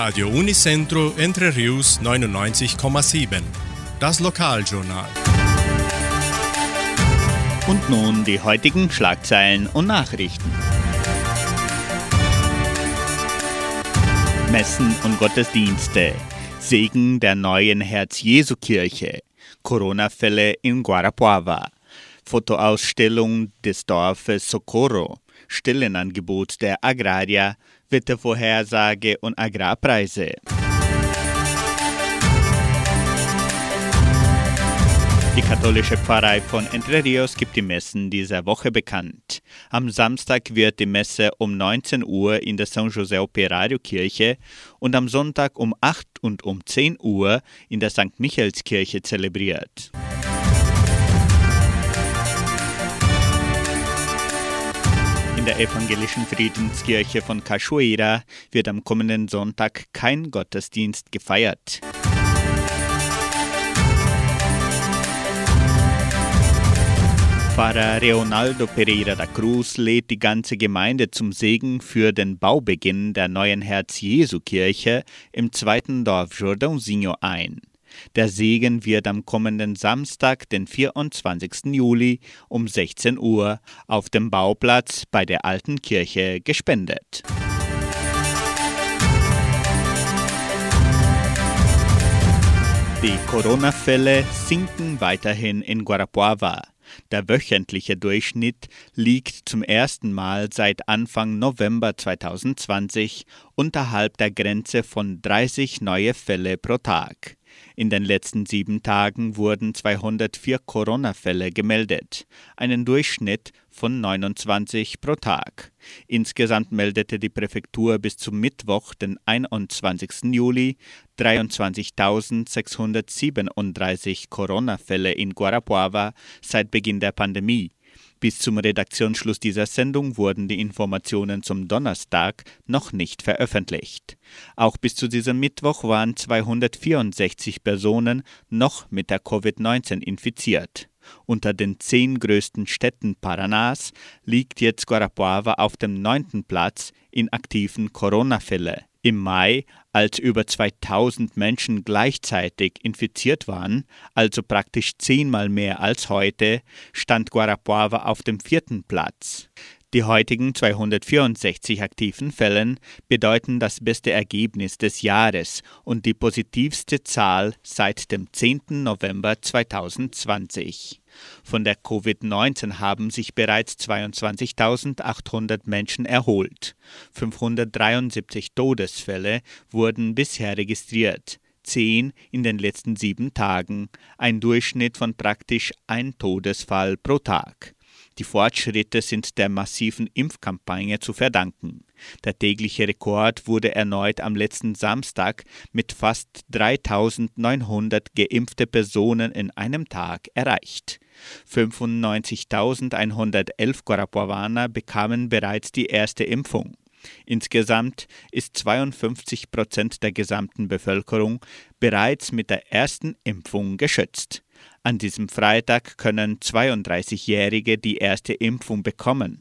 Radio Unicentro Entre Rius 99,7. Das Lokaljournal. Und nun die heutigen Schlagzeilen und Nachrichten. Messen und Gottesdienste. Segen der neuen Herz-Jesu-Kirche. Corona-Fälle in Guarapuava. Fotoausstellung des Dorfes Socorro. Stellenangebot der Agrarier. Wettervorhersage und Agrarpreise. Die katholische Pfarrei von Entre Rios gibt die Messen dieser Woche bekannt. Am Samstag wird die Messe um 19 Uhr in der San José Operario Kirche und am Sonntag um 8 und um 10 Uhr in der St. Michaelskirche zelebriert. Der evangelischen Friedenskirche von Cachoeira wird am kommenden Sonntag kein Gottesdienst gefeiert. Pfarrer Leonardo Pereira da Cruz lädt die ganze Gemeinde zum Segen für den Baubeginn der neuen Herz-Jesu-Kirche im zweiten Dorf Jordãozinho ein. Der Segen wird am kommenden Samstag, den 24. Juli um 16 Uhr auf dem Bauplatz bei der alten Kirche gespendet. Die Corona-Fälle sinken weiterhin in Guarapuava. Der wöchentliche Durchschnitt liegt zum ersten Mal seit Anfang November 2020 unterhalb der Grenze von 30 neue Fälle pro Tag. In den letzten sieben Tagen wurden 204 Corona-Fälle gemeldet, einen Durchschnitt von 29 pro Tag. Insgesamt meldete die Präfektur bis zum Mittwoch, den 21. Juli, 23.637 Corona-Fälle in Guarapuava seit Beginn der Pandemie. Bis zum Redaktionsschluss dieser Sendung wurden die Informationen zum Donnerstag noch nicht veröffentlicht. Auch bis zu diesem Mittwoch waren 264 Personen noch mit der Covid-19 infiziert. Unter den zehn größten Städten Paranas liegt jetzt Guarapuava auf dem neunten Platz in aktiven Corona-Fälle. Im Mai, als über 2000 Menschen gleichzeitig infiziert waren, also praktisch zehnmal mehr als heute, stand Guarapuava auf dem vierten Platz. Die heutigen 264 aktiven Fällen bedeuten das beste Ergebnis des Jahres und die positivste Zahl seit dem 10. November 2020. Von der Covid-19 haben sich bereits 22.800 Menschen erholt. 573 Todesfälle wurden bisher registriert. Zehn in den letzten sieben Tagen, ein Durchschnitt von praktisch ein Todesfall pro Tag. Die Fortschritte sind der massiven Impfkampagne zu verdanken. Der tägliche Rekord wurde erneut am letzten Samstag mit fast 3900 geimpfte Personen in einem Tag erreicht. 95.111 Guarapuavaner bekamen bereits die erste Impfung. Insgesamt ist 52 Prozent der gesamten Bevölkerung bereits mit der ersten Impfung geschützt. An diesem Freitag können 32-Jährige die erste Impfung bekommen.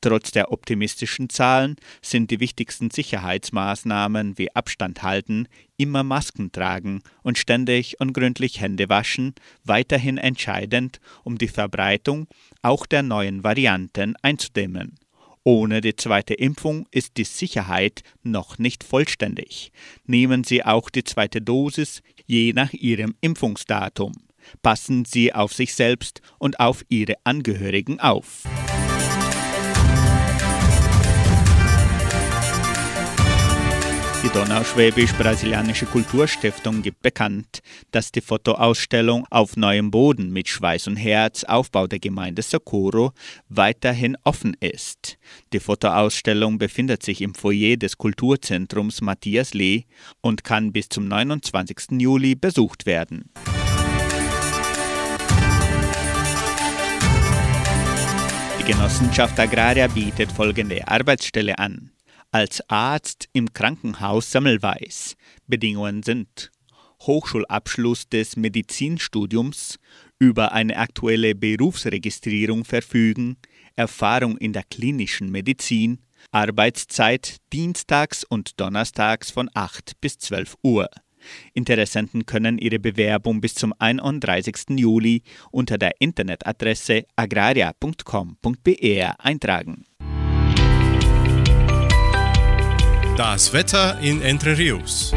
Trotz der optimistischen Zahlen sind die wichtigsten Sicherheitsmaßnahmen wie Abstand halten, immer Masken tragen und ständig und gründlich Hände waschen weiterhin entscheidend, um die Verbreitung auch der neuen Varianten einzudämmen. Ohne die zweite Impfung ist die Sicherheit noch nicht vollständig. Nehmen Sie auch die zweite Dosis je nach Ihrem Impfungsdatum. Passen Sie auf sich selbst und auf Ihre Angehörigen auf. Die Donauschwäbisch-Brasilianische Kulturstiftung gibt bekannt, dass die Fotoausstellung auf neuem Boden mit Schweiß und Herz Aufbau der Gemeinde Socorro weiterhin offen ist. Die Fotoausstellung befindet sich im Foyer des Kulturzentrums Matthias Lee und kann bis zum 29. Juli besucht werden. Die Genossenschaft Agraria bietet folgende Arbeitsstelle an als Arzt im Krankenhaus Semmelweis. Bedingungen sind Hochschulabschluss des Medizinstudiums, über eine aktuelle Berufsregistrierung verfügen, Erfahrung in der klinischen Medizin, Arbeitszeit dienstags und donnerstags von 8 bis 12 Uhr. Interessenten können ihre Bewerbung bis zum 31. Juli unter der Internetadresse agraria.com.br eintragen. Das Wetter in Entre Rios.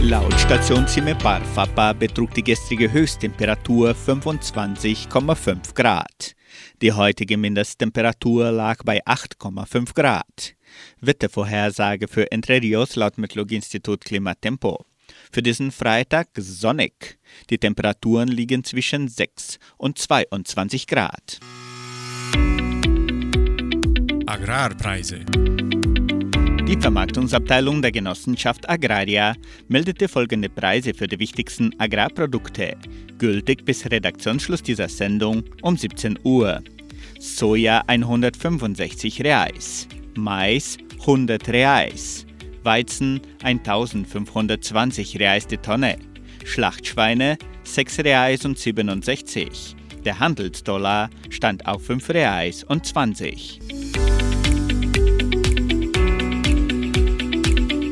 Laut Station Cimepar Fapa betrug die gestrige Höchsttemperatur 25,5 Grad. Die heutige Mindesttemperatur lag bei 8,5 Grad. Wettervorhersage für Entre Rios laut Metlog-Institut Klimatempo. Für diesen Freitag sonnig. Die Temperaturen liegen zwischen 6 und 22 Grad. Agrarpreise. Die Vermarktungsabteilung der Genossenschaft Agraria meldete folgende Preise für die wichtigsten Agrarprodukte, gültig bis Redaktionsschluss dieser Sendung um 17 Uhr. Soja 165 Reais, Mais 100 Reais, Weizen 1520 Reais die Tonne, Schlachtschweine 6 Reais und 67. Der Handelsdollar stand auf 5 Reais und 20.